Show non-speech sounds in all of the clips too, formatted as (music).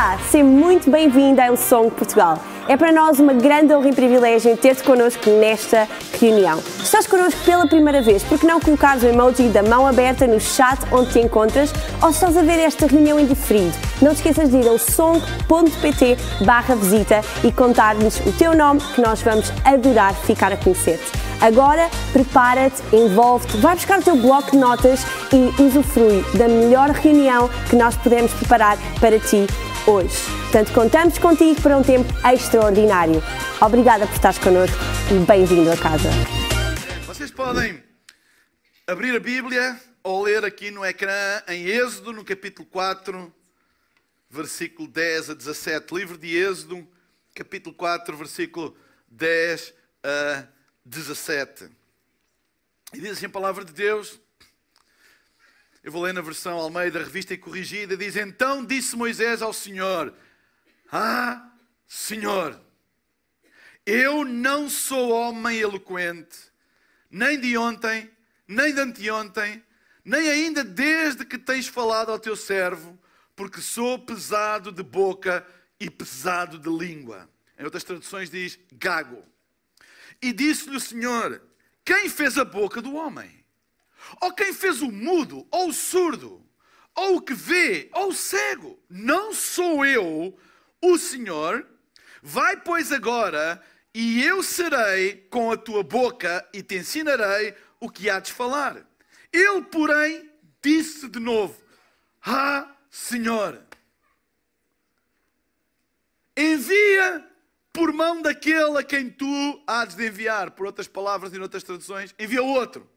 Olá, seja muito bem-vindo ao Song Portugal. É para nós uma grande honra e privilégio ter-te connosco nesta reunião. Estás connosco pela primeira vez, por que não colocares o emoji da mão aberta no chat onde te encontras ou estás a ver esta reunião em diferido, não te esqueças de ir ao song.pt barra visita e contar-nos o teu nome que nós vamos adorar ficar a conhecer-te. Agora, prepara-te, envolve-te, vai buscar o teu bloco de notas e usufrui da melhor reunião que nós podemos preparar para ti hoje. Portanto, contamos contigo para um tempo extraordinário. Obrigada por estares connosco e bem-vindo a casa. Vocês podem abrir a Bíblia ou ler aqui no ecrã em Êxodo, no capítulo 4, versículo 10 a 17. Livro de Êxodo, capítulo 4, versículo 10 a 17. 17. E diz assim a palavra de Deus. Eu vou ler na versão Almeida, revista e corrigida. Diz: Então disse Moisés ao Senhor: Ah, Senhor, eu não sou homem eloquente, nem de ontem, nem de anteontem, nem ainda desde que tens falado ao teu servo, porque sou pesado de boca e pesado de língua. Em outras traduções diz gago. E disse-lhe o Senhor: Quem fez a boca do homem? Ou quem fez o mudo, ou o surdo, ou o que vê, ou o cego? Não sou eu, o Senhor? Vai, pois, agora, e eu serei com a tua boca e te ensinarei o que há de falar. Ele, porém, disse de novo: Ah, Senhor, envia por mão daquele a quem tu há de enviar. Por outras palavras e noutras traduções, envia outro,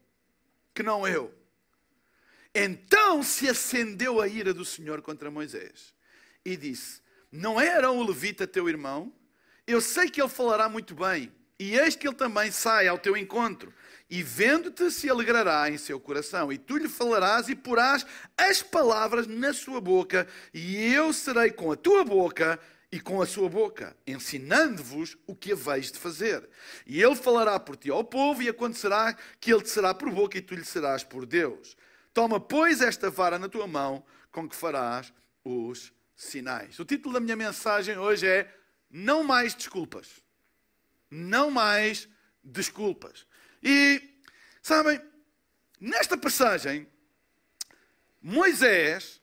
que não eu. Então se acendeu a ira do Senhor contra Moisés e disse: Não era o levita teu irmão? Eu sei que ele falará muito bem, e eis que ele também sai ao teu encontro, e vendo-te se alegrará em seu coração, e tu lhe falarás e porás as palavras na sua boca, e eu serei com a tua boca e com a sua boca, ensinando-vos o que haveis de fazer. E ele falará por ti ao povo, e acontecerá que ele te será por boca, e tu lhe serás por Deus. Toma, pois, esta vara na tua mão, com que farás os sinais. O título da minha mensagem hoje é Não mais desculpas. Não mais desculpas. E, sabem, nesta passagem, Moisés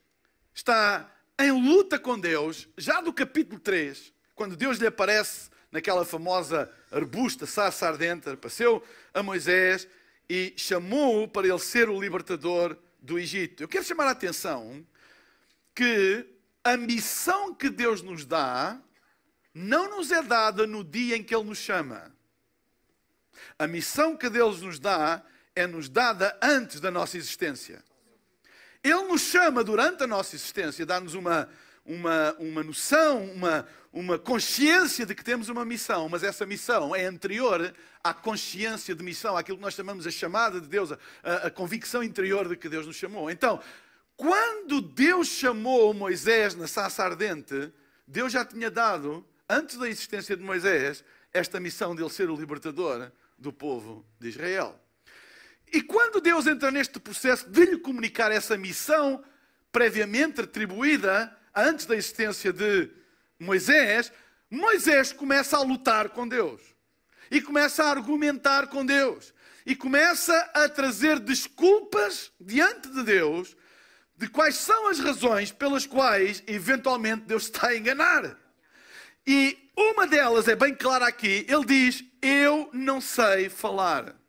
está em luta com Deus, já do capítulo 3, quando Deus lhe aparece naquela famosa arbusta, sarça ardente, apareceu a Moisés e chamou-o para ele ser o libertador do Egito. Eu quero chamar a atenção que a missão que Deus nos dá não nos é dada no dia em que Ele nos chama. A missão que Deus nos dá é nos dada antes da nossa existência. Ele nos chama durante a nossa existência, dá-nos uma, uma, uma noção, uma, uma consciência de que temos uma missão, mas essa missão é anterior à consciência de missão, àquilo que nós chamamos a chamada de Deus, a, a convicção interior de que Deus nos chamou. Então, quando Deus chamou Moisés na saça ardente, Deus já tinha dado, antes da existência de Moisés, esta missão de ele ser o libertador do povo de Israel. E quando Deus entra neste processo de lhe comunicar essa missão previamente atribuída antes da existência de Moisés, Moisés começa a lutar com Deus. E começa a argumentar com Deus. E começa a trazer desculpas diante de Deus de quais são as razões pelas quais eventualmente Deus está a enganar. E uma delas é bem clara aqui. Ele diz: Eu não sei falar.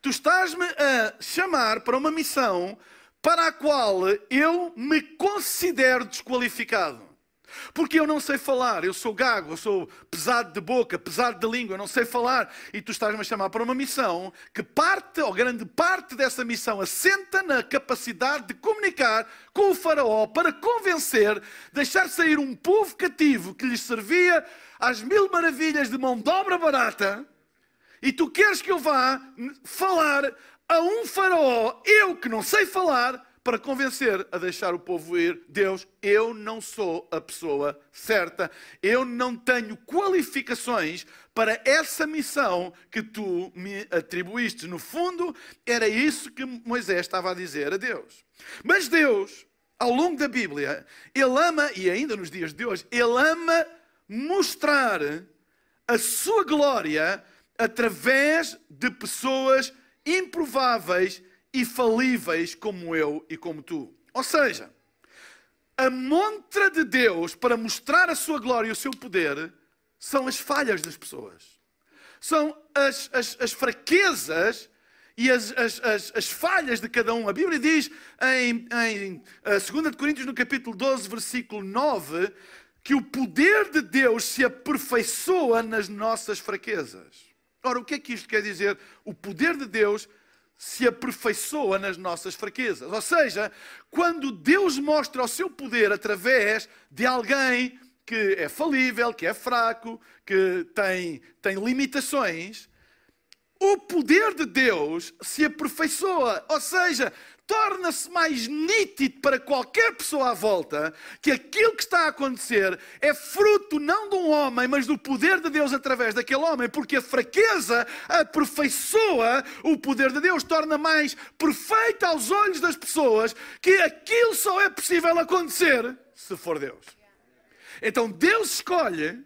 Tu estás-me a chamar para uma missão para a qual eu me considero desqualificado. Porque eu não sei falar, eu sou gago, eu sou pesado de boca, pesado de língua, eu não sei falar. E tu estás-me a chamar para uma missão que parte, ou grande parte dessa missão, assenta na capacidade de comunicar com o Faraó para convencer, deixar sair um povo cativo que lhes servia às mil maravilhas de mão de obra barata e tu queres que eu vá falar a um faraó, eu que não sei falar, para convencer a deixar o povo ir. Deus, eu não sou a pessoa certa, eu não tenho qualificações para essa missão que tu me atribuíste. No fundo, era isso que Moisés estava a dizer a Deus. Mas Deus ao longo da Bíblia, ele ama, e ainda nos dias de hoje, ele ama mostrar a sua glória através de pessoas improváveis e falíveis como eu e como tu. Ou seja, a montra de Deus para mostrar a sua glória e o seu poder são as falhas das pessoas. São as, as, as fraquezas e as, as, as, as, falhas de cada um. A Bíblia diz em, em 2 Coríntios, no capítulo 12, versículo 9, que o poder de Deus se aperfeiçoa nas nossas fraquezas. Ora, o que é que isto quer dizer? O poder de Deus se aperfeiçoa nas nossas fraquezas. Ou seja, quando Deus mostra o seu poder através de alguém que é falível, que é fraco, que tem, tem limitações, o poder de Deus se aperfeiçoa. Ou seja, torna-se mais nítido para qualquer pessoa à volta que aquilo que está a acontecer é fruto não de um homem, mas do poder de Deus através daquele homem, porque a fraqueza aperfeiçoa o poder de Deus, torna mais perfeita aos olhos das pessoas que aquilo só é possível acontecer se for Deus. Então Deus escolhe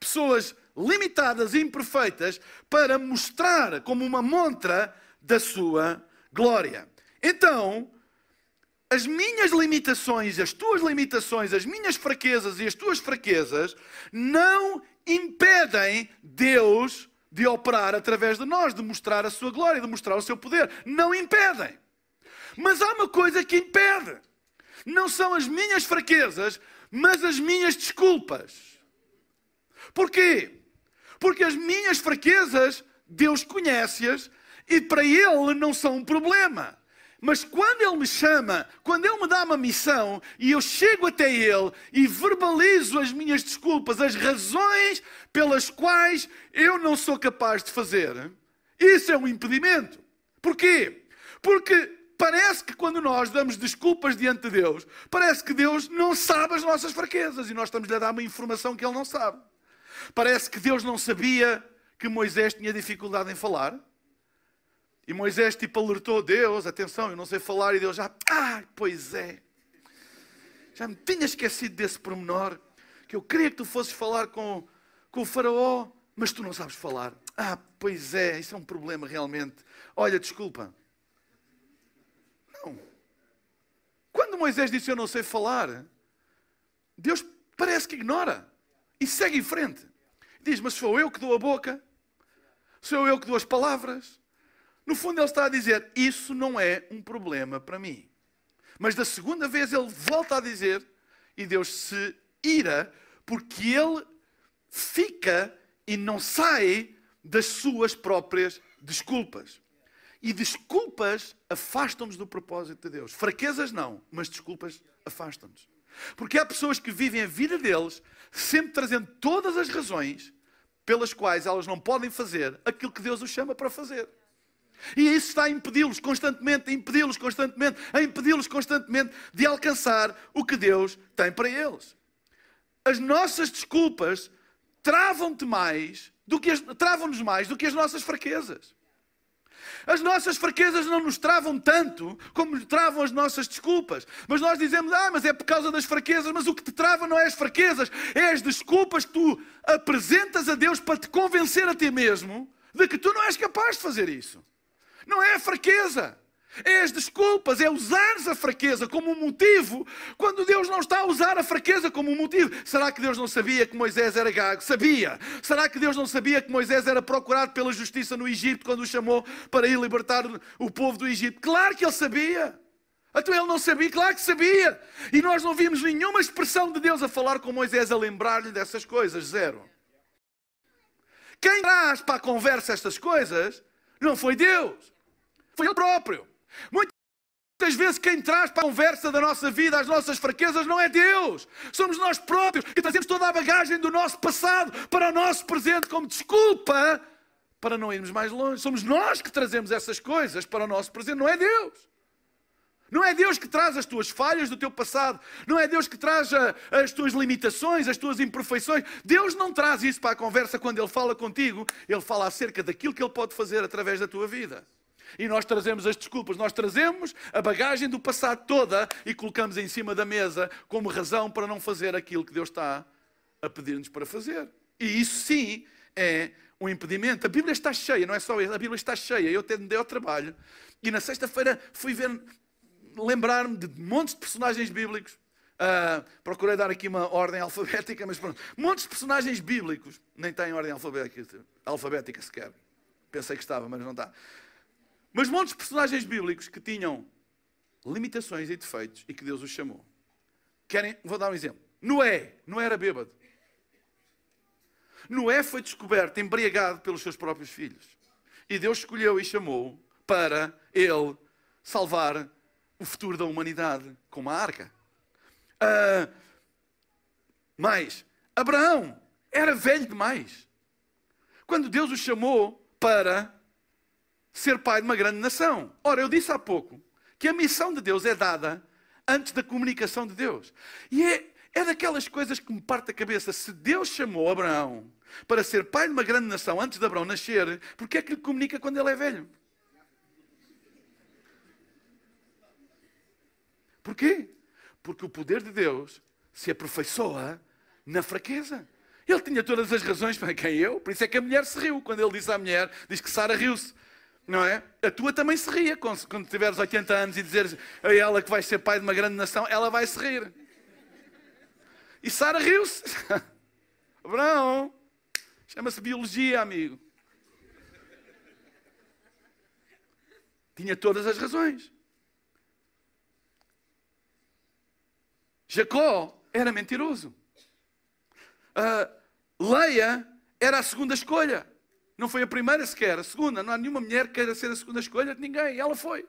pessoas limitadas e imperfeitas para mostrar como uma montra da sua glória. Então, as minhas limitações, as tuas limitações, as minhas fraquezas e as tuas fraquezas não impedem Deus de operar através de nós, de mostrar a sua glória, de mostrar o seu poder. Não impedem. Mas há uma coisa que impede. Não são as minhas fraquezas, mas as minhas desculpas. Porquê? Porque as minhas fraquezas, Deus conhece-as e para Ele não são um problema. Mas quando Ele me chama, quando Ele me dá uma missão e eu chego até Ele e verbalizo as minhas desculpas, as razões pelas quais eu não sou capaz de fazer, isso é um impedimento. Porquê? Porque parece que quando nós damos desculpas diante de Deus, parece que Deus não sabe as nossas fraquezas e nós estamos-lhe a dar uma informação que Ele não sabe. Parece que Deus não sabia que Moisés tinha dificuldade em falar. E Moisés tipo alertou Deus, atenção, eu não sei falar, e Deus já, ah, pois é. Já me tinha esquecido desse pormenor, que eu queria que tu fosses falar com, com o faraó, mas tu não sabes falar. Ah, pois é, isso é um problema realmente. Olha, desculpa. Não. Quando Moisés disse eu não sei falar, Deus parece que ignora e segue em frente. Diz, mas sou eu que dou a boca, sou eu que dou as palavras, no fundo, ele está a dizer: Isso não é um problema para mim. Mas da segunda vez ele volta a dizer, e Deus se ira, porque ele fica e não sai das suas próprias desculpas. E desculpas afastam-nos do propósito de Deus. Fraquezas não, mas desculpas afastam-nos. Porque há pessoas que vivem a vida deles sempre trazendo todas as razões pelas quais elas não podem fazer aquilo que Deus os chama para fazer. E isso está a impedi-los constantemente, a impedi-los constantemente, a impedi-los constantemente de alcançar o que Deus tem para eles. As nossas desculpas travam-te mais do que travam-nos mais do que as nossas fraquezas. As nossas fraquezas não nos travam tanto como travam as nossas desculpas. Mas nós dizemos, ah, mas é por causa das fraquezas. Mas o que te trava não é as fraquezas, é as desculpas que tu apresentas a Deus para te convencer a ti mesmo de que tu não és capaz de fazer isso. Não é a fraqueza. É as desculpas, é usares a fraqueza como um motivo, quando Deus não está a usar a fraqueza como um motivo. Será que Deus não sabia que Moisés era gago? Sabia. Será que Deus não sabia que Moisés era procurado pela justiça no Egito quando o chamou para ir libertar o povo do Egito? Claro que ele sabia. Então ele não sabia? Claro que sabia. E nós não vimos nenhuma expressão de Deus a falar com Moisés, a lembrar-lhe dessas coisas. Zero. Quem traz para a conversa estas coisas não foi Deus. Foi Ele próprio. Muitas vezes quem traz para a conversa da nossa vida as nossas fraquezas não é Deus. Somos nós próprios que trazemos toda a bagagem do nosso passado para o nosso presente como desculpa para não irmos mais longe. Somos nós que trazemos essas coisas para o nosso presente, não é Deus. Não é Deus que traz as tuas falhas do teu passado. Não é Deus que traz as tuas limitações, as tuas imperfeições. Deus não traz isso para a conversa quando Ele fala contigo. Ele fala acerca daquilo que Ele pode fazer através da tua vida. E nós trazemos as desculpas, nós trazemos a bagagem do passado toda e colocamos em cima da mesa como razão para não fazer aquilo que Deus está a pedir-nos para fazer. E isso sim é um impedimento. A Bíblia está cheia, não é só isso, a Bíblia está cheia. Eu até me dei ao trabalho e na sexta-feira fui ver, lembrar-me de montes de personagens bíblicos. Uh, procurei dar aqui uma ordem (laughs) alfabética, mas pronto. Montes de personagens bíblicos, nem tem ordem alfabética, alfabética sequer. Pensei que estava, mas não está. Mas de personagens bíblicos que tinham limitações e defeitos e que Deus os chamou. Querem? Vou dar um exemplo. Noé, Noé era bêbado. Noé foi descoberto embriagado pelos seus próprios filhos. E Deus escolheu e chamou para ele salvar o futuro da humanidade com uma arca. Uh, mas Abraão era velho demais. Quando Deus o chamou para ser pai de uma grande nação. Ora, eu disse há pouco que a missão de Deus é dada antes da comunicação de Deus. E é, é daquelas coisas que me parte a cabeça. Se Deus chamou Abraão para ser pai de uma grande nação antes de Abraão nascer, porque é que lhe comunica quando ele é velho? Porquê? Porque o poder de Deus se aperfeiçoa na fraqueza. Ele tinha todas as razões para quem eu, por isso é que a mulher se riu. Quando ele disse à mulher, diz que Sara riu-se. Não é? A tua também se ria quando tiveres 80 anos e dizeres a ela que vais ser pai de uma grande nação, ela vai se rir. E Sara riu-se. (laughs) Abraão, chama-se biologia, amigo. Tinha todas as razões. Jacó era mentiroso. Uh, Leia era a segunda escolha. Não foi a primeira sequer, a segunda. Não há nenhuma mulher que queira ser a segunda escolha de ninguém. Ela foi.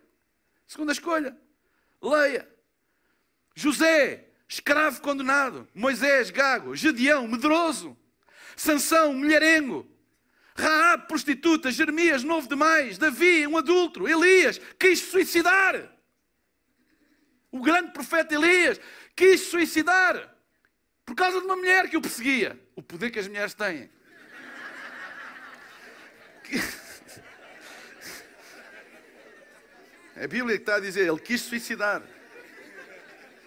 Segunda escolha. Leia. José, escravo condenado. Moisés, gago. Gedeão, medroso. Sansão, mulherengo. Raab, prostituta. Jeremias, novo demais. Davi, um adulto. Elias, quis suicidar. O grande profeta Elias quis suicidar por causa de uma mulher que o perseguia. O poder que as mulheres têm. É (laughs) a Bíblia que está a dizer, ele quis suicidar.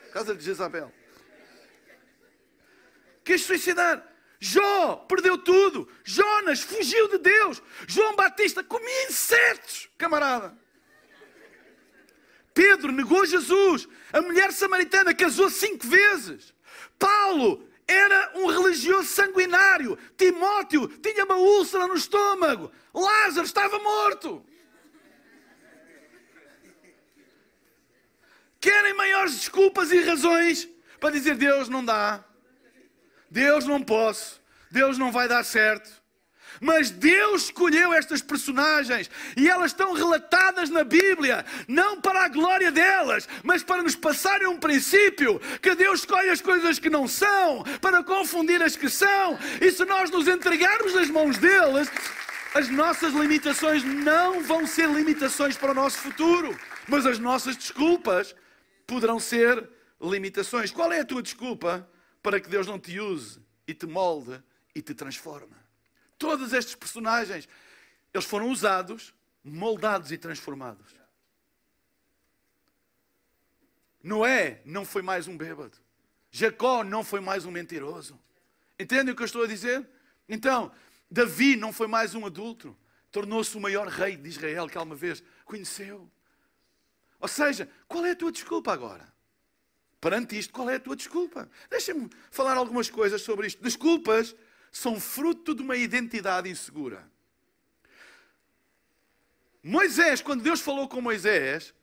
Por causa de Jezabel. Quis suicidar. Jó perdeu tudo. Jonas fugiu de Deus. João Batista comia insetos, camarada. Pedro negou Jesus. A mulher samaritana casou cinco vezes. Paulo era um religioso sanguinário. Timóteo tinha uma úlcera no estômago. Lázaro estava morto. Querem maiores desculpas e razões para dizer Deus não dá, Deus não posso, Deus não vai dar certo. Mas Deus escolheu estas personagens e elas estão relatadas na Bíblia, não para a glória delas, mas para nos passarem um princípio que Deus escolhe as coisas que não são, para confundir as que são, e se nós nos entregarmos nas mãos deles, as nossas limitações não vão ser limitações para o nosso futuro, mas as nossas desculpas poderão ser limitações. Qual é a tua desculpa para que Deus não te use e te molde e te transforme? Todos estes personagens, eles foram usados, moldados e transformados. Noé não foi mais um bêbado. Jacó não foi mais um mentiroso. Entendem o que eu estou a dizer? Então, Davi não foi mais um adulto. Tornou-se o maior rei de Israel que alguma vez conheceu. Ou seja, qual é a tua desculpa agora? Perante isto, qual é a tua desculpa? Deixa-me falar algumas coisas sobre isto. Desculpas são fruto de uma identidade insegura. Moisés, quando Deus falou com Moisés,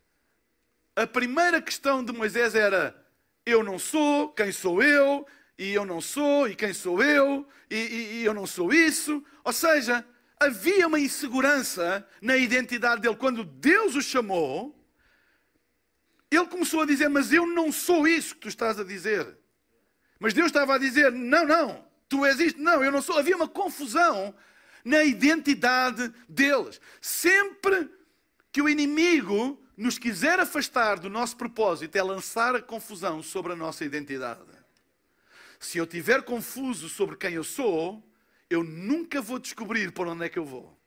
a primeira questão de Moisés era: Eu não sou, quem sou eu? E eu não sou, e quem sou eu? E, e, e eu não sou isso. Ou seja, havia uma insegurança na identidade dele. Quando Deus o chamou, ele começou a dizer: Mas eu não sou isso que tu estás a dizer. Mas Deus estava a dizer: Não, não, tu és isto. Não, eu não sou. Havia uma confusão na identidade deles. Sempre que o inimigo nos quiser afastar do nosso propósito, é lançar a confusão sobre a nossa identidade. Se eu estiver confuso sobre quem eu sou, eu nunca vou descobrir por onde é que eu vou.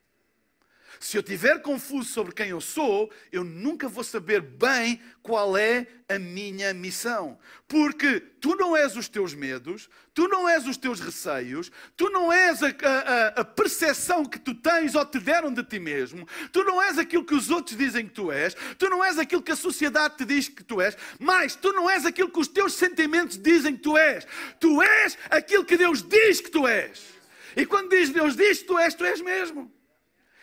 Se eu estiver confuso sobre quem eu sou, eu nunca vou saber bem qual é a minha missão. Porque tu não és os teus medos, tu não és os teus receios, tu não és a, a, a percepção que tu tens ou te deram de ti mesmo, tu não és aquilo que os outros dizem que tu és, tu não és aquilo que a sociedade te diz que tu és, mas tu não és aquilo que os teus sentimentos dizem que tu és. Tu és aquilo que Deus diz que tu és. E quando diz Deus diz que tu és, tu és mesmo.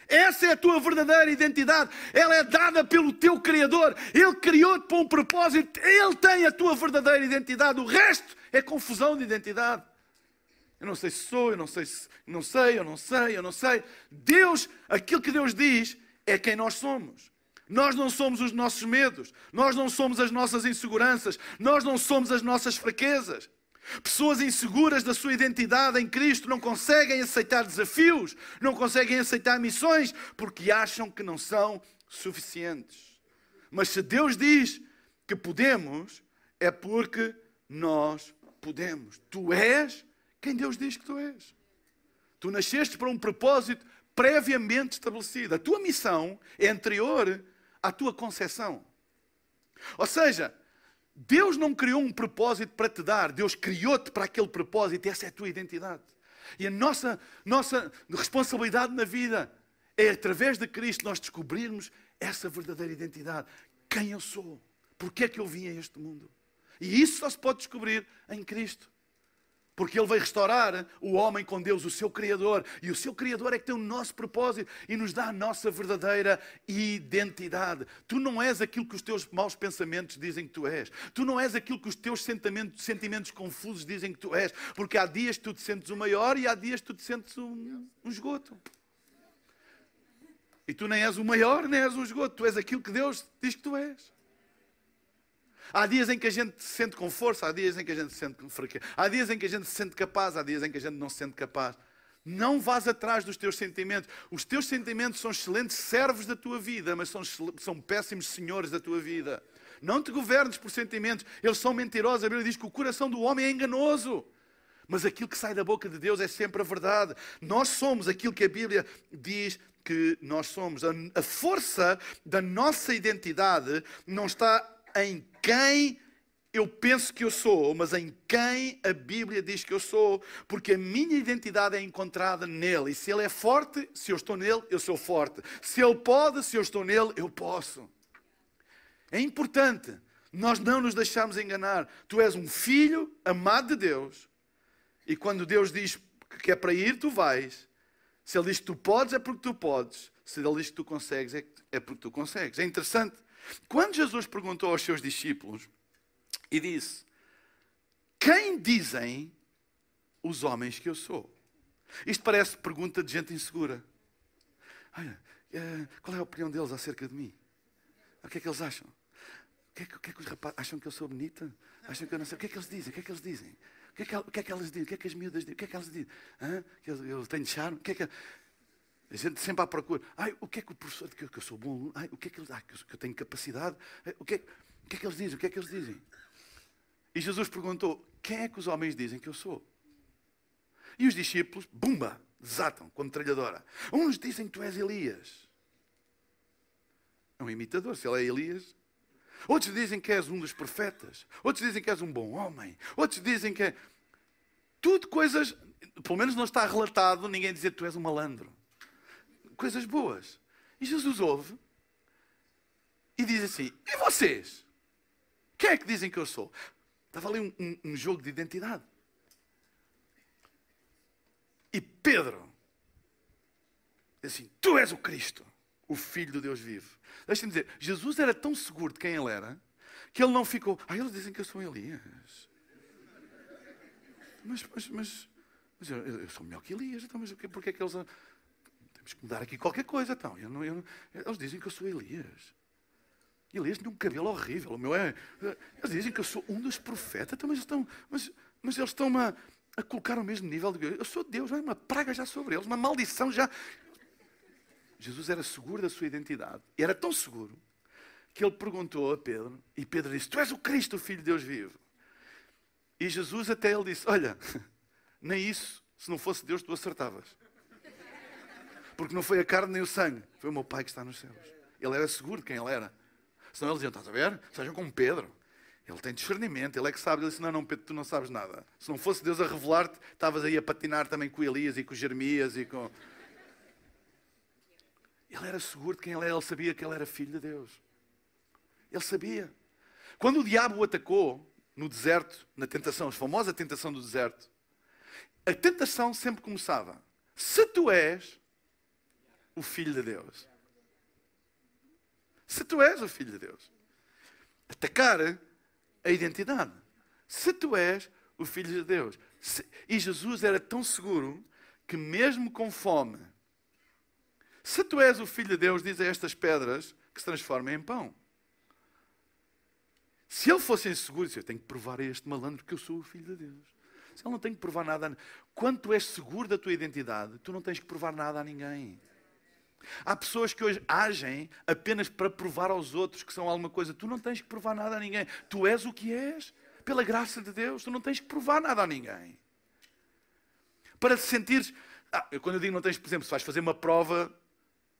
Essa é a tua verdadeira identidade. Ela é dada pelo teu Criador. Ele criou-te para um propósito. Ele tem a tua verdadeira identidade. O resto é confusão de identidade. Eu não sei se sou, eu não sei se não sei, eu não sei, eu não sei. Deus, aquilo que Deus diz é quem nós somos. Nós não somos os nossos medos, nós não somos as nossas inseguranças, nós não somos as nossas fraquezas. Pessoas inseguras da sua identidade em Cristo não conseguem aceitar desafios, não conseguem aceitar missões, porque acham que não são suficientes. Mas se Deus diz que podemos, é porque nós podemos. Tu és quem Deus diz que tu és. Tu nasceste para um propósito previamente estabelecido. A tua missão é anterior à tua concepção. Ou seja, Deus não criou um propósito para te dar, Deus criou-te para aquele propósito, essa é a tua identidade. E a nossa, nossa responsabilidade na vida é, através de Cristo, nós descobrirmos essa verdadeira identidade. Quem eu sou? Porquê é que eu vim a este mundo? E isso só se pode descobrir em Cristo. Porque Ele veio restaurar o homem com Deus, o seu Criador. E o seu Criador é que tem o nosso propósito e nos dá a nossa verdadeira identidade. Tu não és aquilo que os teus maus pensamentos dizem que tu és. Tu não és aquilo que os teus sentimentos, sentimentos confusos dizem que tu és. Porque há dias que tu te sentes o maior e há dias que tu te sentes um, um esgoto. E tu nem és o maior, nem és um esgoto. Tu és aquilo que Deus diz que tu és. Há dias em que a gente se sente com força, há dias em que a gente se sente com fraqueza, há dias em que a gente se sente capaz, há dias em que a gente não se sente capaz. Não vás atrás dos teus sentimentos. Os teus sentimentos são excelentes servos da tua vida, mas são, são péssimos senhores da tua vida. Não te governes por sentimentos, eles são mentirosos. A Bíblia diz que o coração do homem é enganoso. Mas aquilo que sai da boca de Deus é sempre a verdade. Nós somos aquilo que a Bíblia diz que nós somos. A força da nossa identidade não está em quem eu penso que eu sou, mas em quem a Bíblia diz que eu sou, porque a minha identidade é encontrada nele. E se ele é forte, se eu estou nele, eu sou forte. Se ele pode, se eu estou nele, eu posso. É importante nós não nos deixarmos enganar. Tu és um filho amado de Deus, e quando Deus diz que é para ir, tu vais. Se ele diz que tu podes, é porque tu podes. Se ele diz que tu consegues, é, é porque tu consegues. É interessante quando Jesus perguntou aos seus discípulos e disse: Quem dizem os homens que eu sou? Isto parece pergunta de gente insegura. Olha, eh, qual é a opinião deles acerca de mim? O que é que eles acham? O que é que, que, é que os rapazes acham que eu sou bonita? Acham que eu não sei? O que é que eles dizem? O que é que eles dizem? O que é que, o que, é que elas dizem? O que é que as miúdas dizem? O que é que elas dizem? Hã? Que eu, eu tenho charme? O que é que... A gente sempre à procura. Ai, o que é que o professor que, eu sou bom Ai, o que é que eles ai, que, eu, tenho capacidade? o, que é, o que é que eles dizem? O que é que eles dizem? E Jesus perguntou: quem é que os homens dizem que eu sou? E os discípulos, bumba, desatam com metralhadora. Uns dizem que tu és Elias. É um imitador, se ele é Elias. Outros dizem que és um dos profetas. Outros dizem que és um bom homem. Outros dizem que é. Tudo coisas. Pelo menos não está relatado ninguém dizer que tu és um malandro coisas boas. E Jesus ouve e diz assim: E vocês? Quem é que dizem que eu sou? Estava ali um, um, um jogo de identidade. E Pedro diz assim: Tu és o Cristo, o Filho de Deus vivo. Deixa-me dizer, Jesus era tão seguro de quem ele era que ele não ficou. Ah, eles dizem que eu sou Elias. Mas, mas, mas, mas eu, eu, sou melhor que Elias, então, mas porquê é que eles. Temos que mudar aqui qualquer coisa, então. Eu não, eu, eles dizem que eu sou Elias. Elias tem um cabelo horrível. O meu é. Eles dizem que eu sou um dos profetas, então, mas, estão, mas, mas eles estão-me a, a, colocar ao mesmo nível de Eu sou Deus, é uma praga já sobre eles, uma maldição já. Jesus era seguro da sua identidade. Era tão seguro que ele perguntou a Pedro, e Pedro disse: Tu és o Cristo, o Filho de Deus vivo. E Jesus até ele disse: Olha, (laughs) nem isso, se não fosse Deus, tu acertavas. Porque não foi a carne nem o sangue, foi o meu Pai que está nos céus. Ele era seguro de quem ele era. Senão eles diziam: Estás a ver? Sejam como Pedro. Ele tem discernimento, ele é que sabe. Ele disse: Não, não, Pedro, tu não sabes nada. Se não fosse Deus a revelar-te, estavas aí a patinar também com Elias e com Jeremias e com. Ele era seguro de quem ele era, ele sabia que ele era filho de Deus. Ele sabia. Quando o diabo o atacou no deserto, na tentação, a famosa tentação do deserto, a tentação sempre começava: se tu és o filho de Deus. Se tu és o filho de Deus. Atacar a identidade. Se tu és o filho de Deus. Se... E Jesus era tão seguro que, mesmo com fome, se tu és o filho de Deus, diz a estas pedras que se transformem em pão. Se ele fosse inseguro, eu tenho que provar a este malandro que eu sou o filho de Deus. Se ele não tem que provar nada. Quando tu és seguro da tua identidade, tu não tens que provar nada a ninguém. Há pessoas que hoje agem apenas para provar aos outros que são alguma coisa. Tu não tens que provar nada a ninguém. Tu és o que és, pela graça de Deus. Tu não tens que provar nada a ninguém. Para te sentires. Ah, quando eu digo não tens, por exemplo, se vais fazer uma prova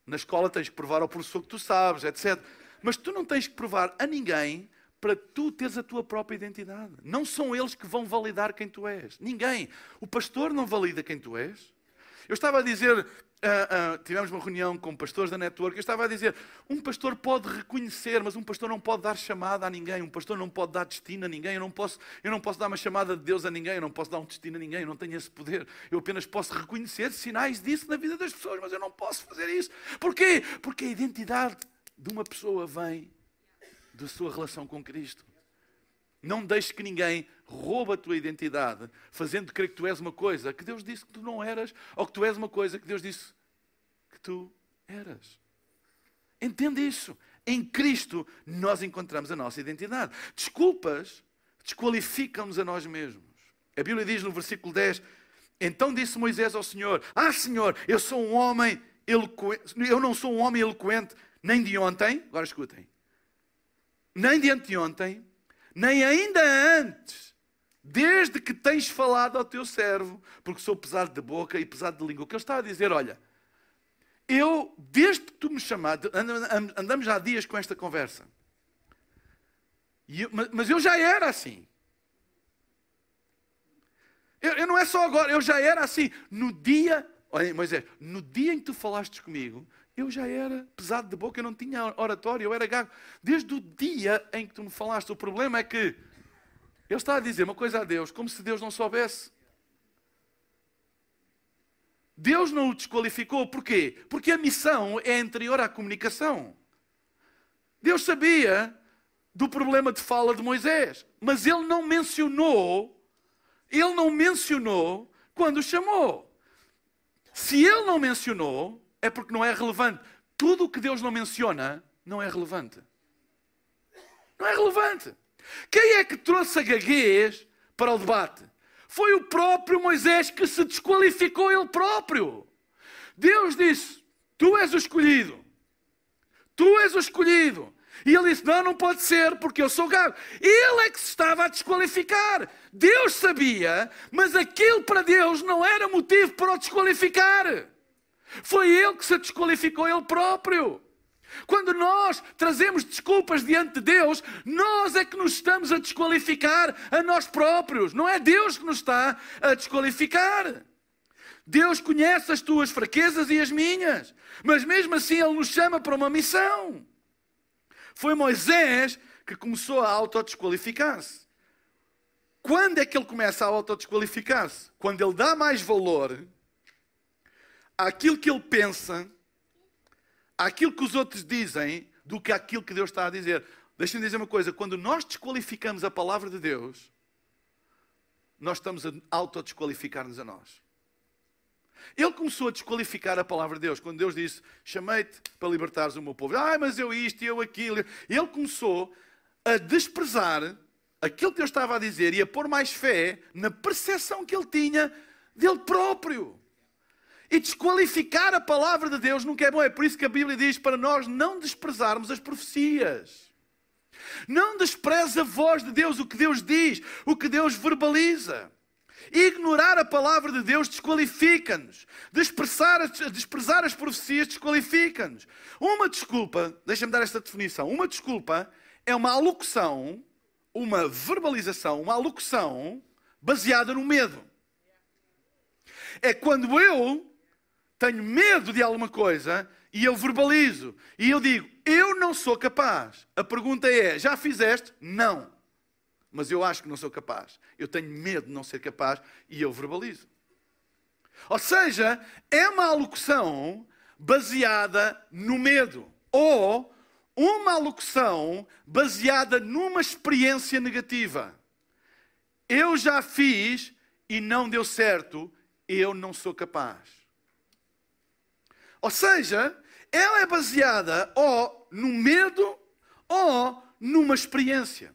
na escola, tens que provar ao professor que tu sabes, etc. Mas tu não tens que provar a ninguém para tu teres a tua própria identidade. Não são eles que vão validar quem tu és. Ninguém. O pastor não valida quem tu és. Eu estava a dizer Uh, uh, tivemos uma reunião com pastores da network. Eu estava a dizer: um pastor pode reconhecer, mas um pastor não pode dar chamada a ninguém. Um pastor não pode dar destino a ninguém. Eu não posso, eu não posso dar uma chamada de Deus a ninguém. Eu não posso dar um destino a ninguém. Eu não tenho esse poder. Eu apenas posso reconhecer sinais disso na vida das pessoas, mas eu não posso fazer isso. Porquê? Porque a identidade de uma pessoa vem da sua relação com Cristo. Não deixes que ninguém rouba a tua identidade, fazendo crer que tu és uma coisa que Deus disse que tu não eras, ou que tu és uma coisa que Deus disse que tu eras. Entende isso? Em Cristo nós encontramos a nossa identidade. Desculpas desqualificam-nos a nós mesmos. A Bíblia diz no versículo 10: Então disse Moisés ao Senhor: Ah, Senhor, eu sou um homem eloquente, eu não sou um homem eloquente, nem de ontem, agora escutem, nem de anteontem, nem ainda antes desde que tens falado ao teu servo, porque sou pesado de boca e pesado de língua. O que ele está a dizer, olha, eu, desde que tu me chamaste, andamos já há dias com esta conversa, eu, mas eu já era assim. Eu, eu, não é só agora, eu já era assim. No dia, olha, Moisés, no dia em que tu falaste comigo, eu já era pesado de boca, eu não tinha oratório, eu era gago. Desde o dia em que tu me falaste, o problema é que ele está a dizer uma coisa a Deus, como se Deus não soubesse. Deus não o desqualificou. Porquê? Porque a missão é anterior à comunicação. Deus sabia do problema de fala de Moisés, mas ele não mencionou, ele não mencionou quando o chamou. Se ele não mencionou, é porque não é relevante. Tudo o que Deus não menciona não é relevante. Não é relevante. Quem é que trouxe a gaguez para o debate? Foi o próprio Moisés que se desqualificou ele próprio. Deus disse: Tu és o escolhido. Tu és o escolhido. E ele disse: Não, não pode ser, porque eu sou gago. Ele é que se estava a desqualificar. Deus sabia, mas aquilo para Deus não era motivo para o desqualificar. Foi ele que se desqualificou ele próprio. Quando nós trazemos desculpas diante de Deus, nós é que nos estamos a desqualificar a nós próprios. Não é Deus que nos está a desqualificar. Deus conhece as tuas fraquezas e as minhas, mas mesmo assim Ele nos chama para uma missão. Foi Moisés que começou a autodesqualificar-se. Quando é que ele começa a autodesqualificar-se? Quando ele dá mais valor àquilo que ele pensa aquilo que os outros dizem do que aquilo que Deus está a dizer. Deixem-me dizer uma coisa: quando nós desqualificamos a palavra de Deus, nós estamos a auto-desqualificar-nos a nós. Ele começou a desqualificar a palavra de Deus quando Deus disse: Chamei-te para libertares o meu povo. Ah, mas eu isto e eu aquilo. Ele começou a desprezar aquilo que Deus estava a dizer e a pôr mais fé na percepção que ele tinha dele próprio. E desqualificar a palavra de Deus nunca é bom. É por isso que a Bíblia diz para nós não desprezarmos as profecias. Não despreze a voz de Deus, o que Deus diz, o que Deus verbaliza. Ignorar a palavra de Deus desqualifica-nos. Desprezar, desprezar as profecias desqualifica-nos. Uma desculpa, deixa-me dar esta definição: uma desculpa é uma alocução, uma verbalização, uma alocução baseada no medo. É quando eu tenho medo de alguma coisa e eu verbalizo e eu digo, eu não sou capaz. A pergunta é: já fizeste? Não. Mas eu acho que não sou capaz. Eu tenho medo de não ser capaz e eu verbalizo. Ou seja, é uma alocução baseada no medo ou uma alocução baseada numa experiência negativa. Eu já fiz e não deu certo, eu não sou capaz. Ou seja, ela é baseada ou no medo ou numa experiência.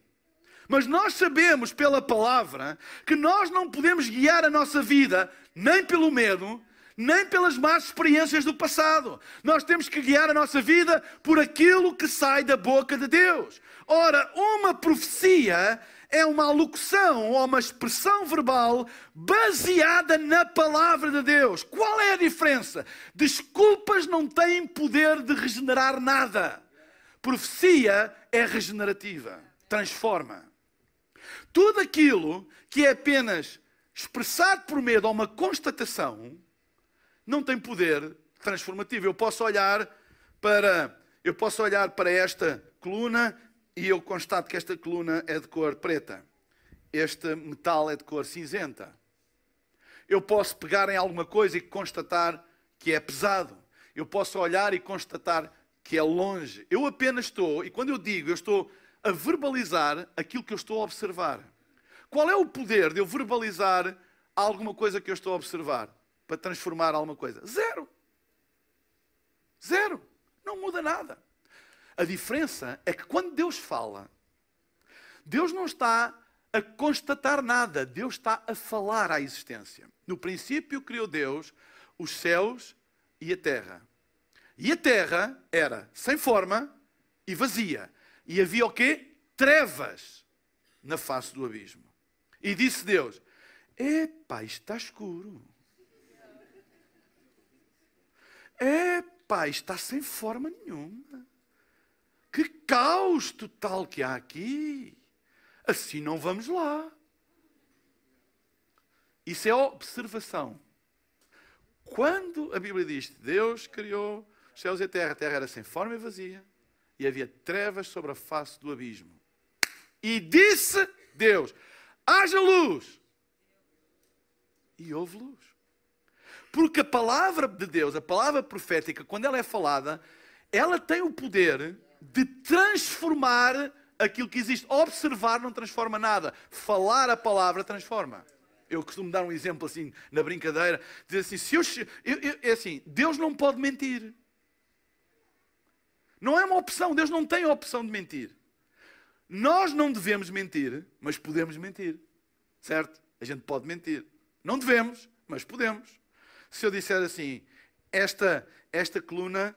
Mas nós sabemos pela palavra que nós não podemos guiar a nossa vida nem pelo medo, nem pelas más experiências do passado. Nós temos que guiar a nossa vida por aquilo que sai da boca de Deus. Ora, uma profecia é uma alocução ou uma expressão verbal baseada na palavra de Deus. Qual é a diferença? Desculpas não têm poder de regenerar nada. Profecia é regenerativa, transforma. Tudo aquilo que é apenas expressado por medo ou uma constatação não tem poder transformativo. Eu posso olhar para, eu posso olhar para esta coluna e eu constato que esta coluna é de cor preta. Este metal é de cor cinzenta. Eu posso pegar em alguma coisa e constatar que é pesado. Eu posso olhar e constatar que é longe. Eu apenas estou, e quando eu digo, eu estou a verbalizar aquilo que eu estou a observar. Qual é o poder de eu verbalizar alguma coisa que eu estou a observar? para transformar alguma coisa? Zero. Zero. Não muda nada. A diferença é que quando Deus fala, Deus não está a constatar nada, Deus está a falar à existência. No princípio criou Deus os céus e a terra. E a terra era sem forma e vazia. E havia o quê? Trevas na face do abismo. E disse Deus: Epá, está escuro. É, pai, está sem forma nenhuma. Que caos total que há aqui. Assim não vamos lá. Isso é observação. Quando a Bíblia diz que Deus criou os céus e a terra, a terra era sem forma e vazia, e havia trevas sobre a face do abismo. E disse Deus: haja luz. E houve luz. Porque a palavra de Deus, a palavra profética, quando ela é falada, ela tem o poder de transformar aquilo que existe. Observar não transforma nada. Falar a palavra transforma. Eu costumo dar um exemplo assim, na brincadeira, dizer assim, se eu, eu, eu, é assim, Deus não pode mentir. Não é uma opção, Deus não tem a opção de mentir. Nós não devemos mentir, mas podemos mentir. Certo? A gente pode mentir. Não devemos, mas podemos. Se eu disser assim, esta, esta coluna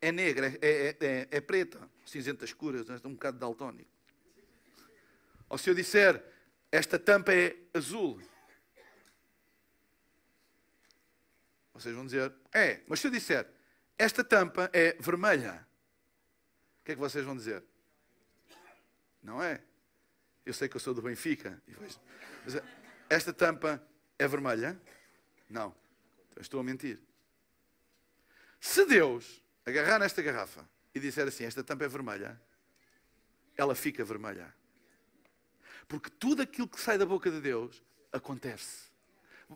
é negra, é, é, é, é preta, cinzenta escura, um bocado daltónico. Ou se eu disser, esta tampa é azul. Vocês vão dizer, é, mas se eu disser, esta tampa é vermelha, o que é que vocês vão dizer? Não é? Eu sei que eu sou do Benfica. Mas esta tampa é vermelha? Não. Estou a mentir. Se Deus agarrar nesta garrafa e disser assim: esta tampa é vermelha, ela fica vermelha. Porque tudo aquilo que sai da boca de Deus acontece.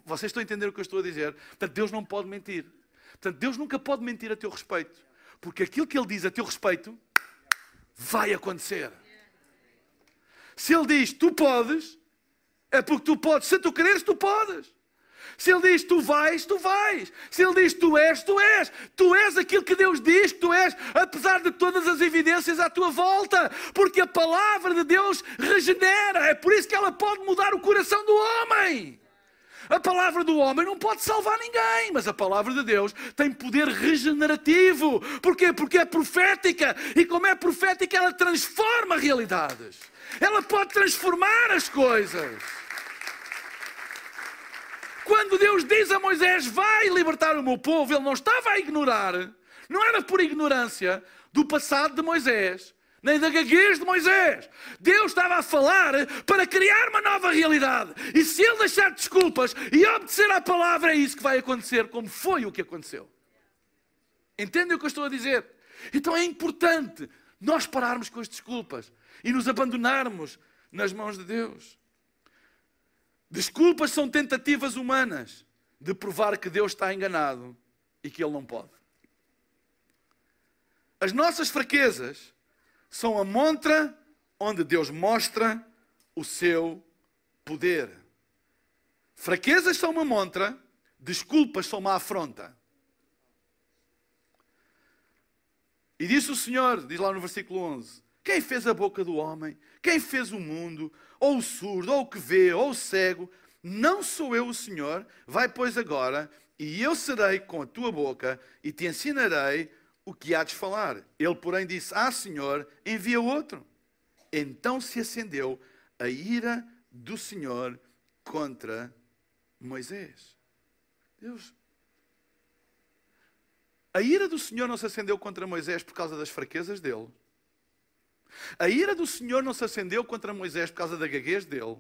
Vocês estão a entender o que eu estou a dizer? Portanto, Deus não pode mentir. Portanto, Deus nunca pode mentir a teu respeito. Porque aquilo que Ele diz a teu respeito vai acontecer. Se Ele diz tu podes, é porque tu podes. Se tu quereres, tu podes. Se Ele diz tu vais, tu vais. Se Ele diz tu és, tu és. Tu és aquilo que Deus diz que tu és, apesar de todas as evidências à tua volta. Porque a palavra de Deus regenera. É por isso que ela pode mudar o coração do homem. A palavra do homem não pode salvar ninguém, mas a palavra de Deus tem poder regenerativo. Porquê? Porque é profética. E como é profética, ela transforma realidades. Ela pode transformar as coisas. Quando Deus diz a Moisés: Vai libertar o meu povo, ele não estava a ignorar, não era por ignorância do passado de Moisés, nem da gaguez de Moisés. Deus estava a falar para criar uma nova realidade. E se ele deixar desculpas e obedecer à palavra, é isso que vai acontecer, como foi o que aconteceu. Entendem o que eu estou a dizer? Então é importante nós pararmos com as desculpas e nos abandonarmos nas mãos de Deus. Desculpas são tentativas humanas de provar que Deus está enganado e que Ele não pode. As nossas fraquezas são a montra onde Deus mostra o seu poder. Fraquezas são uma montra, desculpas são uma afronta. E disse o Senhor, diz lá no versículo 11: Quem fez a boca do homem? Quem fez o mundo? Ou o surdo, ou o que vê, ou o cego? Não sou eu o Senhor? Vai, pois, agora, e eu serei com a tua boca e te ensinarei o que há de falar. Ele, porém, disse: Ah, Senhor, envia outro. Então se acendeu a ira do Senhor contra Moisés. Deus. A ira do Senhor não se acendeu contra Moisés por causa das fraquezas dele. A ira do Senhor não se acendeu contra Moisés por causa da gaguez dele.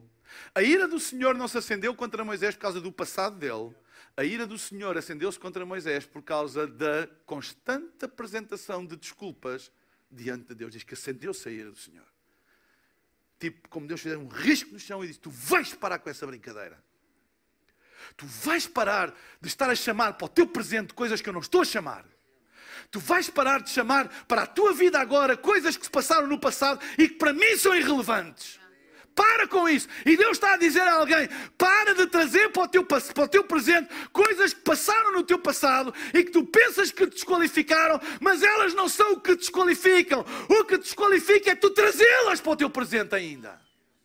A ira do Senhor não se acendeu contra Moisés por causa do passado dele. A ira do Senhor acendeu-se contra Moisés por causa da constante apresentação de desculpas diante de Deus. Diz que acendeu-se a ira do Senhor. Tipo, como Deus fez um risco no chão e disse: Tu vais parar com essa brincadeira. Tu vais parar de estar a chamar para o teu presente coisas que eu não estou a chamar. Tu vais parar de chamar para a tua vida agora coisas que se passaram no passado e que para mim são irrelevantes. Para com isso. E Deus está a dizer a alguém: para de trazer para o, teu, para o teu presente coisas que passaram no teu passado e que tu pensas que te desqualificaram, mas elas não são o que te desqualificam. O que te desqualifica é tu trazê-las para o teu presente ainda.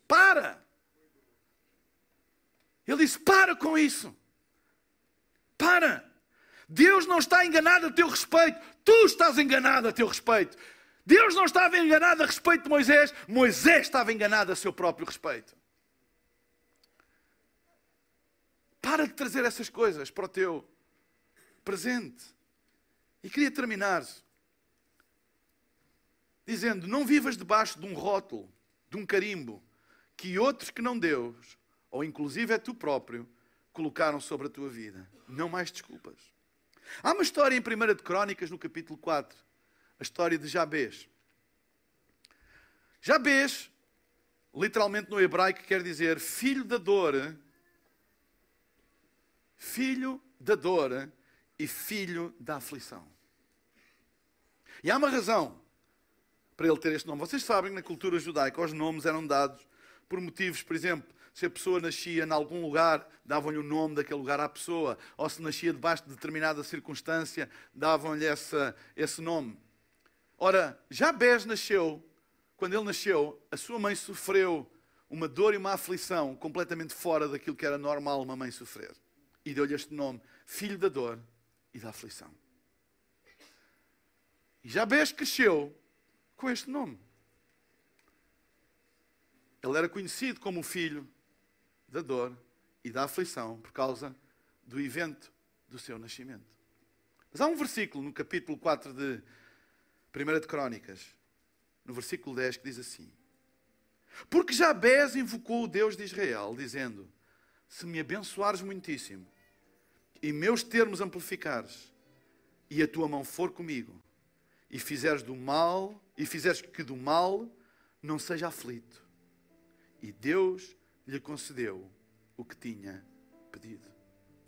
Para. Ele disse: para com isso. Para. Deus não está enganado a teu respeito. Tu estás enganado a teu respeito. Deus não estava enganado a respeito de Moisés, Moisés estava enganado a seu próprio respeito. Para de trazer essas coisas para o teu presente. E queria terminar dizendo: não vivas debaixo de um rótulo, de um carimbo, que outros que não Deus, ou inclusive é tu próprio, colocaram sobre a tua vida. Não mais desculpas. Há uma história em 1 de Crónicas, no capítulo 4, a história de Jabez. Jabez, literalmente no hebraico, quer dizer filho da dor, filho da dor e filho da aflição. E há uma razão para ele ter este nome. Vocês sabem que na cultura judaica os nomes eram dados por motivos, por exemplo, se a pessoa nascia em algum lugar, davam-lhe o nome daquele lugar à pessoa, ou se nascia debaixo de determinada circunstância, davam-lhe esse nome. Ora, Jabez nasceu, quando ele nasceu, a sua mãe sofreu uma dor e uma aflição completamente fora daquilo que era normal uma mãe sofrer. E deu-lhe este nome, filho da dor e da aflição. E Jabez cresceu com este nome. Ele era conhecido como o filho da dor e da aflição por causa do evento do seu nascimento. Mas há um versículo no capítulo 4 de Primeira de Crónicas, no versículo 10, que diz assim: Porque Jabez invocou o Deus de Israel, dizendo: Se me abençoares muitíssimo, e meus termos amplificares, e a tua mão for comigo, e fizeres do mal, e fizeres que do mal não seja aflito. E Deus lhe concedeu o que tinha pedido.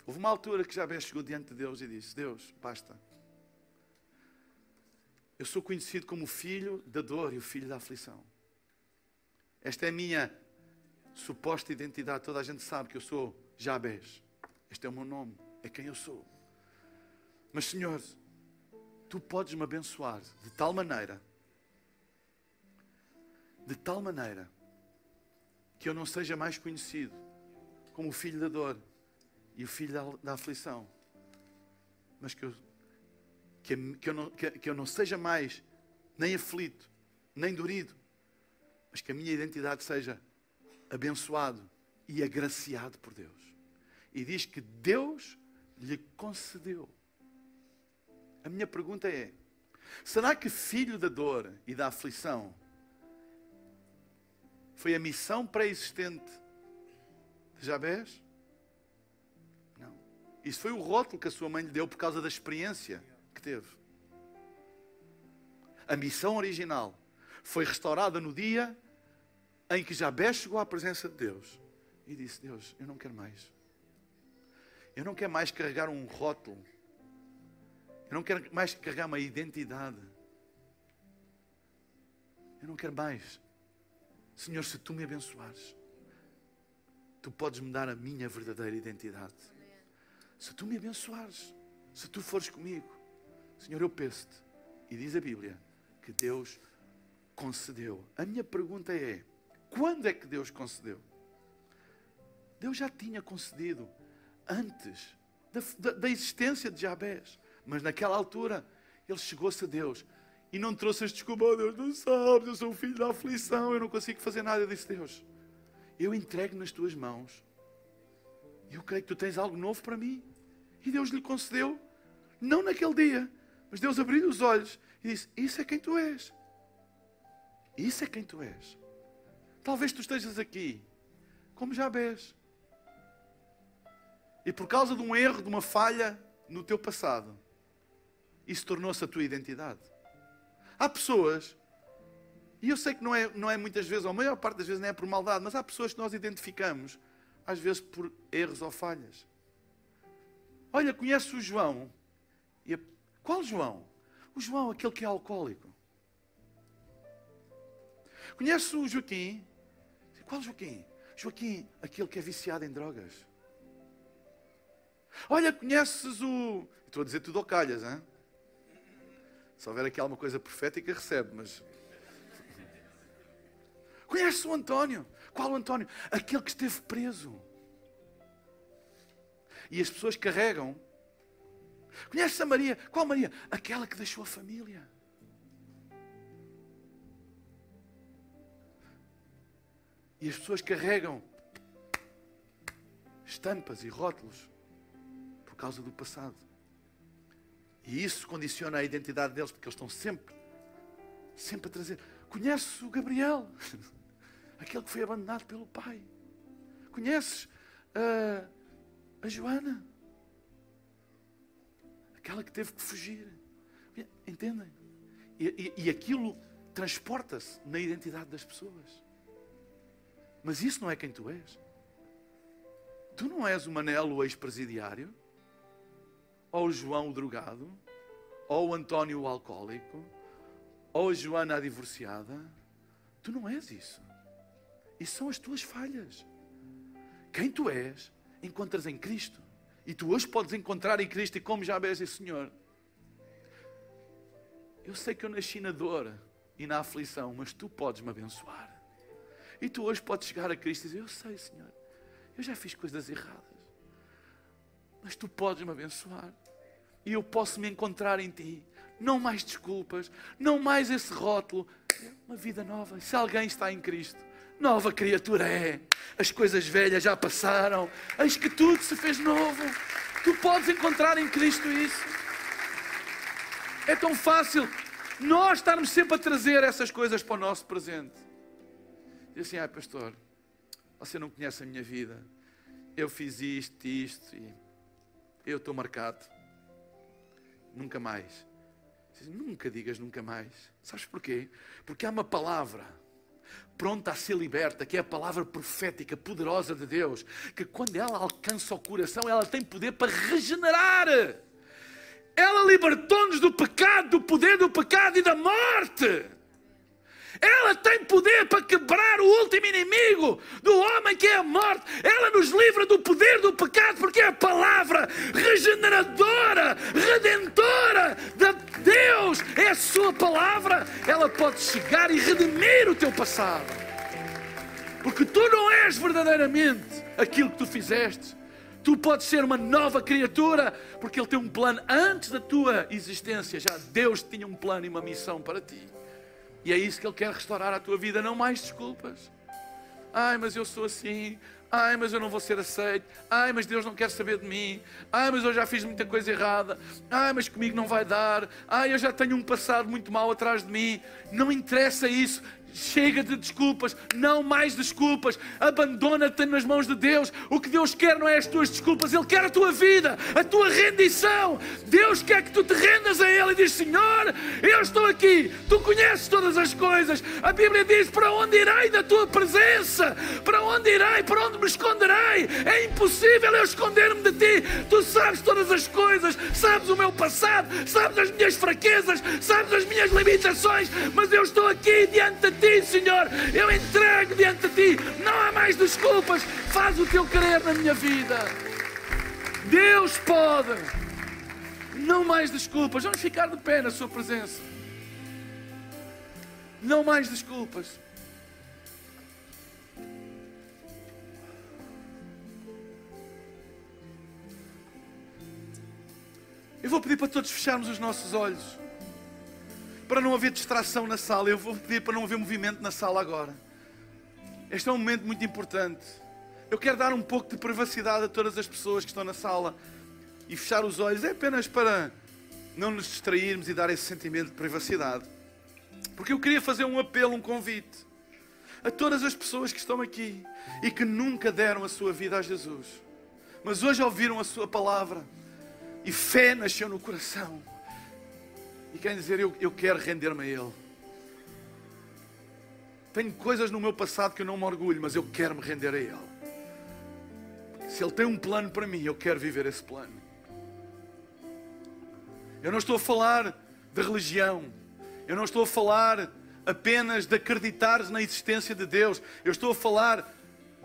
Houve uma altura que Jabez chegou diante de Deus e disse: Deus, basta. Eu sou conhecido como o filho da dor e o filho da aflição. Esta é a minha suposta identidade. Toda a gente sabe que eu sou Jabez. Este é o meu nome, é quem eu sou. Mas, Senhor, tu podes me abençoar de tal maneira, de tal maneira, que eu não seja mais conhecido como o filho da dor e o filho da, da aflição, mas que eu que, que, eu não, que, que eu não seja mais nem aflito, nem dorido, mas que a minha identidade seja abençoado e agraciado por Deus. E diz que Deus lhe concedeu. A minha pergunta é: será que filho da dor e da aflição foi a missão pré-existente de Jabés? Não. Isso foi o rótulo que a sua mãe lhe deu por causa da experiência que teve. A missão original foi restaurada no dia em que Jabés chegou à presença de Deus e disse: Deus, eu não quero mais. Eu não quero mais carregar um rótulo. Eu não quero mais carregar uma identidade. Eu não quero mais. Senhor, se tu me abençoares, tu podes me dar a minha verdadeira identidade. Se tu me abençoares, se tu fores comigo, Senhor, eu peço-te. E diz a Bíblia que Deus concedeu. A minha pergunta é: quando é que Deus concedeu? Deus já tinha concedido antes da, da, da existência de Jabés. Mas naquela altura, ele chegou-se a Deus e não trouxe as desculpas: oh, Deus, não sabes, eu sou filho da aflição, eu não consigo fazer nada. Eu disse: Deus, eu entrego nas tuas mãos. E eu creio que tu tens algo novo para mim. E Deus lhe concedeu, não naquele dia, mas Deus abriu os olhos e disse: Isso é quem tu és. Isso é quem tu és. Talvez tu estejas aqui, como Jabés. E por causa de um erro, de uma falha no teu passado, isso tornou-se a tua identidade. Há pessoas, e eu sei que não é, não é muitas vezes, ou a maior parte das vezes não é por maldade, mas há pessoas que nós identificamos, às vezes por erros ou falhas. Olha, conhece o João. E a... Qual João? O João, aquele que é alcoólico. Conhece o Joaquim? Qual Joaquim? Joaquim, aquele que é viciado em drogas. Olha, conheces o. Estou a dizer tudo ao calhas, hein? Se houver aqui alguma coisa profética, recebe, mas. Conheces o António? Qual o António? Aquele que esteve preso. E as pessoas carregam. Conheces a Maria? Qual Maria? Aquela que deixou a família. E as pessoas carregam estampas e rótulos por causa do passado. E isso condiciona a identidade deles, porque eles estão sempre, sempre a trazer. Conheces o Gabriel, (laughs) aquele que foi abandonado pelo pai. Conheces a, a Joana, aquela que teve que fugir. Entendem? E, e, e aquilo transporta-se na identidade das pessoas. Mas isso não é quem tu és. Tu não és o Manelo, ex-presidiário, ou o João, o drogado, ou o António, o alcoólico, ou a Joana, a divorciada. Tu não és isso. Isso são as tuas falhas. Quem tu és, encontras em Cristo. E tu hoje podes encontrar em Cristo, e como já vês, Senhor. Eu sei que eu nasci na dor e na aflição, mas tu podes me abençoar. E tu hoje podes chegar a Cristo e dizer: Eu sei, Senhor, eu já fiz coisas erradas, mas tu podes me abençoar. E eu posso me encontrar em ti. Não mais desculpas, não mais esse rótulo. Uma vida nova. E se alguém está em Cristo, nova criatura é. As coisas velhas já passaram. Eis que tudo se fez novo. Tu podes encontrar em Cristo isso. É tão fácil nós estarmos sempre a trazer essas coisas para o nosso presente. Diz assim: ai, pastor, você não conhece a minha vida. Eu fiz isto, isto, e eu estou marcado. Nunca mais. Nunca digas nunca mais. Sabes porquê? Porque há uma palavra pronta a ser liberta, que é a palavra profética poderosa de Deus, que quando ela alcança o coração, ela tem poder para regenerar. Ela libertou-nos do pecado, do poder do pecado e da morte. Ela tem poder para quebrar o último inimigo do homem que é a morte. Ela nos livra do poder do pecado, porque é a palavra regeneradora, redentora de Deus. É a sua palavra. Ela pode chegar e redimir o teu passado. Porque tu não és verdadeiramente aquilo que tu fizeste. Tu podes ser uma nova criatura, porque Ele tem um plano antes da tua existência. Já Deus tinha um plano e uma missão para ti. E é isso que Ele quer restaurar a tua vida, não mais desculpas. Ai, mas eu sou assim. Ai, mas eu não vou ser aceito. Ai, mas Deus não quer saber de mim. Ai, mas eu já fiz muita coisa errada. Ai, mas comigo não vai dar. Ai, eu já tenho um passado muito mau atrás de mim. Não interessa isso. Chega de desculpas, não mais desculpas. Abandona-te nas mãos de Deus. O que Deus quer não é as tuas desculpas, Ele quer a tua vida, a tua rendição. Deus quer que tu te rendas a Ele e diz: Senhor, eu estou aqui, tu conheces todas as coisas. A Bíblia diz: Para onde irei da tua presença? Para onde irei? Para onde me esconderei? É impossível eu esconder-me de ti. Tu sabes todas as coisas, sabes o meu passado, sabes as minhas fraquezas, sabes as minhas limitações, mas eu estou aqui diante de ti, Senhor. Eu entrego diante de ti. Não há mais desculpas. Faz o teu querer na minha vida. Deus pode. Não mais desculpas. Vamos ficar de pé na Sua presença. Não mais desculpas. Eu vou pedir para todos fecharmos os nossos olhos para não haver distração na sala. Eu vou pedir para não haver movimento na sala agora. Este é um momento muito importante. Eu quero dar um pouco de privacidade a todas as pessoas que estão na sala e fechar os olhos. É apenas para não nos distrairmos e dar esse sentimento de privacidade. Porque eu queria fazer um apelo, um convite a todas as pessoas que estão aqui e que nunca deram a sua vida a Jesus, mas hoje ouviram a sua palavra e fé nasceu no coração e querem dizer: eu, eu quero render-me a Ele. Tenho coisas no meu passado que eu não me orgulho, mas eu quero me render a Ele. Se Ele tem um plano para mim, eu quero viver esse plano. Eu não estou a falar de religião, eu não estou a falar apenas de acreditar na existência de Deus, eu estou a falar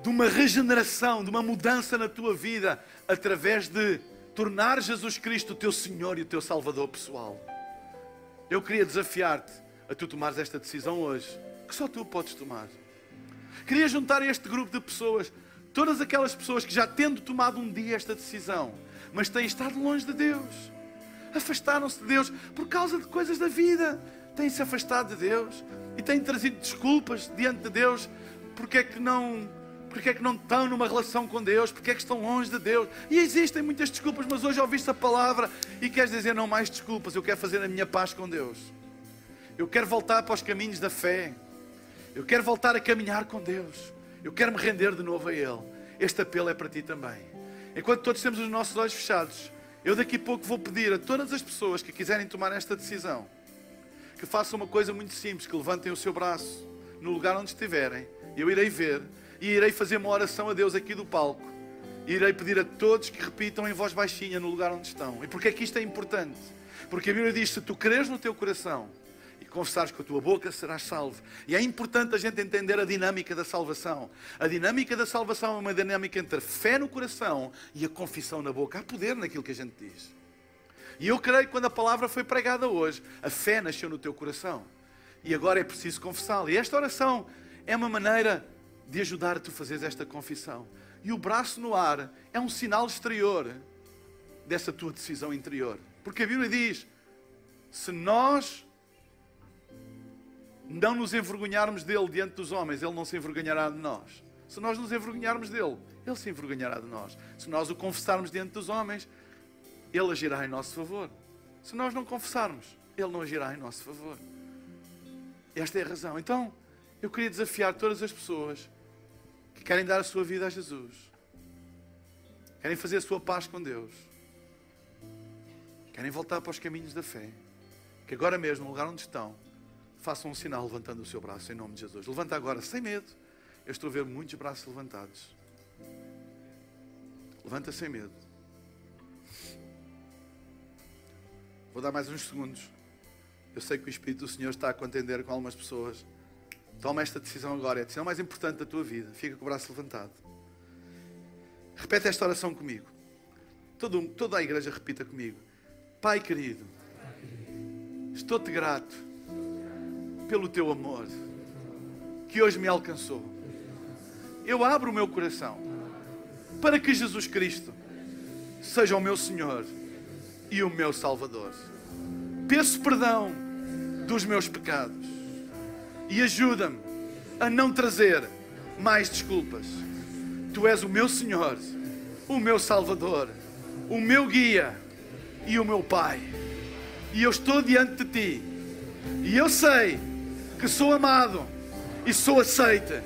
de uma regeneração, de uma mudança na tua vida através de tornar Jesus Cristo o teu Senhor e o teu Salvador pessoal. Eu queria desafiar-te a tu tomares esta decisão hoje, que só tu podes tomar. Queria juntar este grupo de pessoas, todas aquelas pessoas que já tendo tomado um dia esta decisão, mas têm estado longe de Deus, afastaram-se de Deus por causa de coisas da vida, têm-se afastado de Deus e têm trazido desculpas diante de Deus porque é que não porque é que não estão numa relação com Deus, porque é que estão longe de Deus. E existem muitas desculpas, mas hoje ouviste a palavra e queres dizer não mais desculpas, eu quero fazer a minha paz com Deus. Eu quero voltar para os caminhos da fé. Eu quero voltar a caminhar com Deus. Eu quero me render de novo a Ele. Este apelo é para ti também. Enquanto todos temos os nossos olhos fechados, eu daqui a pouco vou pedir a todas as pessoas que quiserem tomar esta decisão que façam uma coisa muito simples, que levantem o seu braço no lugar onde estiverem. Eu irei ver e irei fazer uma oração a Deus aqui do palco. E irei pedir a todos que repitam em voz baixinha no lugar onde estão. E porquê é que isto é importante? Porque a Bíblia diz: se tu creres no teu coração e confessares com a tua boca, serás salvo. E é importante a gente entender a dinâmica da salvação. A dinâmica da salvação é uma dinâmica entre a fé no coração e a confissão na boca. Há poder naquilo que a gente diz. E eu creio que quando a palavra foi pregada hoje, a fé nasceu no teu coração. E agora é preciso confessá-la. E esta oração é uma maneira de ajudar a tu fazeres esta confissão. E o braço no ar é um sinal exterior dessa tua decisão interior. Porque a Bíblia diz: se nós não nos envergonharmos dele diante dos homens, ele não se envergonhará de nós. Se nós nos envergonharmos dele, ele se envergonhará de nós. Se nós o confessarmos diante dos homens, ele agirá em nosso favor. Se nós não confessarmos, ele não agirá em nosso favor. Esta é a razão. Então, eu queria desafiar todas as pessoas que querem dar a sua vida a Jesus, querem fazer a sua paz com Deus, querem voltar para os caminhos da fé, que agora mesmo, no lugar onde estão, façam um sinal levantando o seu braço em nome de Jesus. Levanta agora, sem medo. Eu estou a ver muitos braços levantados. Levanta sem medo. Vou dar mais uns segundos. Eu sei que o Espírito do Senhor está a contender com algumas pessoas. Toma esta decisão agora, é a decisão mais importante da tua vida. Fica com o braço levantado. Repete esta oração comigo. Todo, toda a igreja repita comigo. Pai querido, estou-te grato pelo teu amor que hoje me alcançou. Eu abro o meu coração para que Jesus Cristo seja o meu Senhor e o meu Salvador. Peço perdão dos meus pecados e ajuda-me a não trazer mais desculpas. Tu és o meu Senhor, o meu Salvador, o meu guia e o meu Pai. E eu estou diante de ti. E eu sei que sou amado e sou aceita.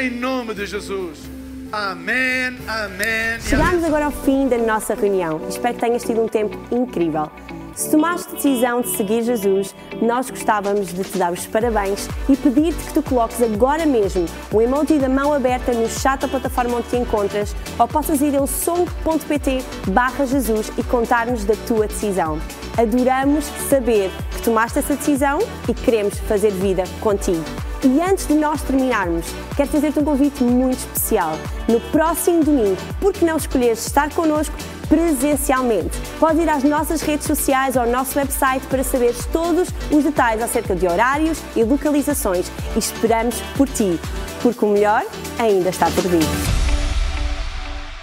Em nome de Jesus. Amém, amém. Chegamos agora ao fim da nossa reunião. Espero que tenhas tido um tempo incrível. Se tomaste decisão de seguir Jesus, nós gostávamos de te dar os parabéns e pedir-te que tu coloques agora mesmo o emoji da mão aberta no chat da plataforma onde te encontras ou possas ir ao som.pt barra Jesus e contar-nos da tua decisão. Adoramos saber que tomaste essa decisão e queremos fazer vida contigo. E antes de nós terminarmos, quero fazer-te um convite muito especial. No próximo domingo, por que não escolheres estar connosco presencialmente? Podes ir às nossas redes sociais ou ao nosso website para saberes todos os detalhes acerca de horários e localizações e esperamos por ti, porque o melhor ainda está por vir.